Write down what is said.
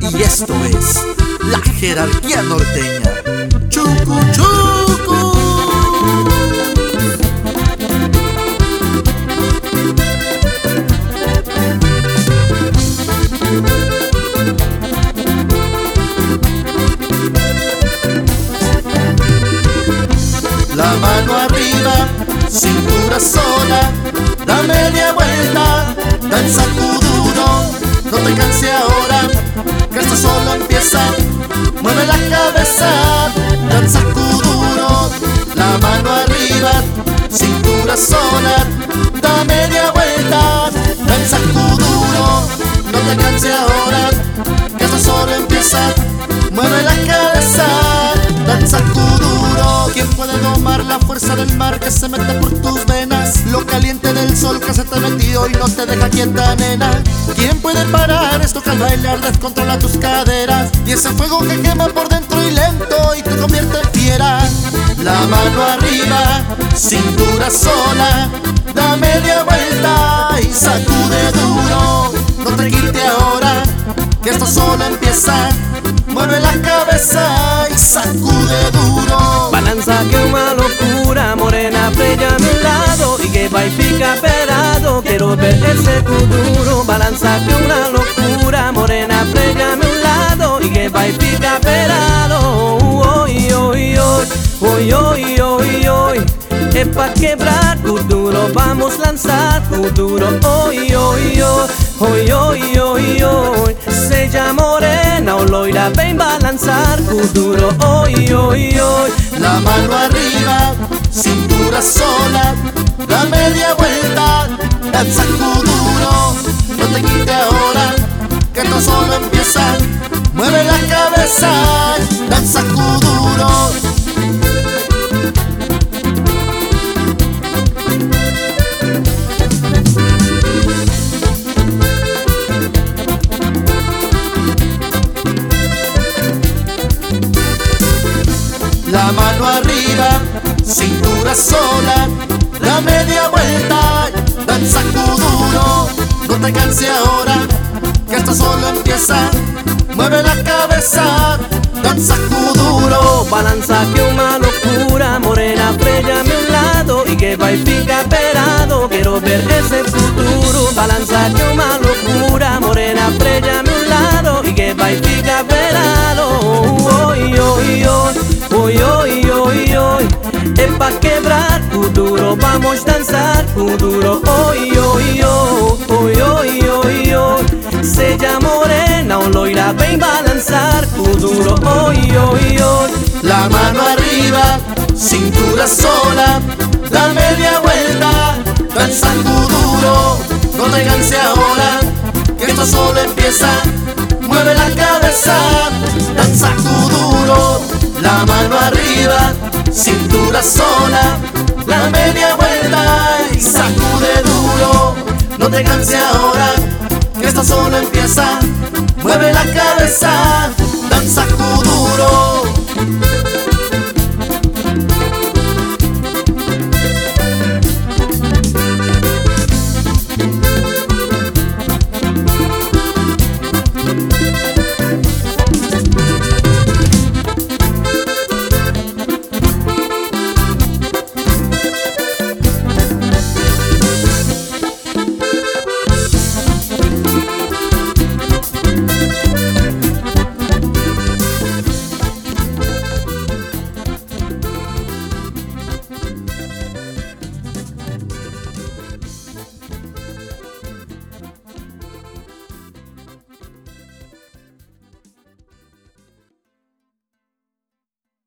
Y esto es la jerarquía norteña. Chucu chucu. La mano arriba, cintura la cabeza, danza duro, ¿quién puede domar la fuerza del mar que se mete por tus venas? Lo caliente del sol que se te metió y no te deja quieta, nena. ¿Quién puede parar esto que al bailar descontrola tus caderas? Y ese fuego que quema por dentro y lento y te convierte en fiera. La mano arriba, cintura sola, da media vuelta y sacude duro. No te quite ahora, que esto solo empieza. Mueve la cabeza y sacude duro. Balanza que una locura, morena bella a mi lado y que va y pica perado. Quiero ver ese duro. Balanza que una locura, morena bella a mi lado y que va y pica perado. Hoy, hoy, hoy, hoy, hoy, hoy, hoy. Es pa' quebrar duro, vamos a lanzar duro. Hoy, hoy, hoy, hoy, hoy, hoy, hoy. Sella morena o loira, ven balanzar duro. Hoy, hoy, hoy. La mano arriba, cintura sola, da media vuelta, danza mano arriba, cintura sola, la media vuelta, danza duro. No te canse ahora, que esto solo empieza. Mueve la cabeza, danza duro. Balanza que una locura, morena a mi lado y que va y pica perado. Quiero ver ese futuro. Vamos danzar duro. Hoy, hoy, hoy, hoy, hoy, hoy. Sella morena o loira, ven balanzar duro. Hoy, hoy, hoy. La mano arriba, cintura sola, la media vuelta, danzando duro. No te canse ahora, que esto solo empieza. Mueve la cabeza, danza duro. La mano arriba, cintura sola, Canse ahora, que esto solo empieza. Mueve la cabeza,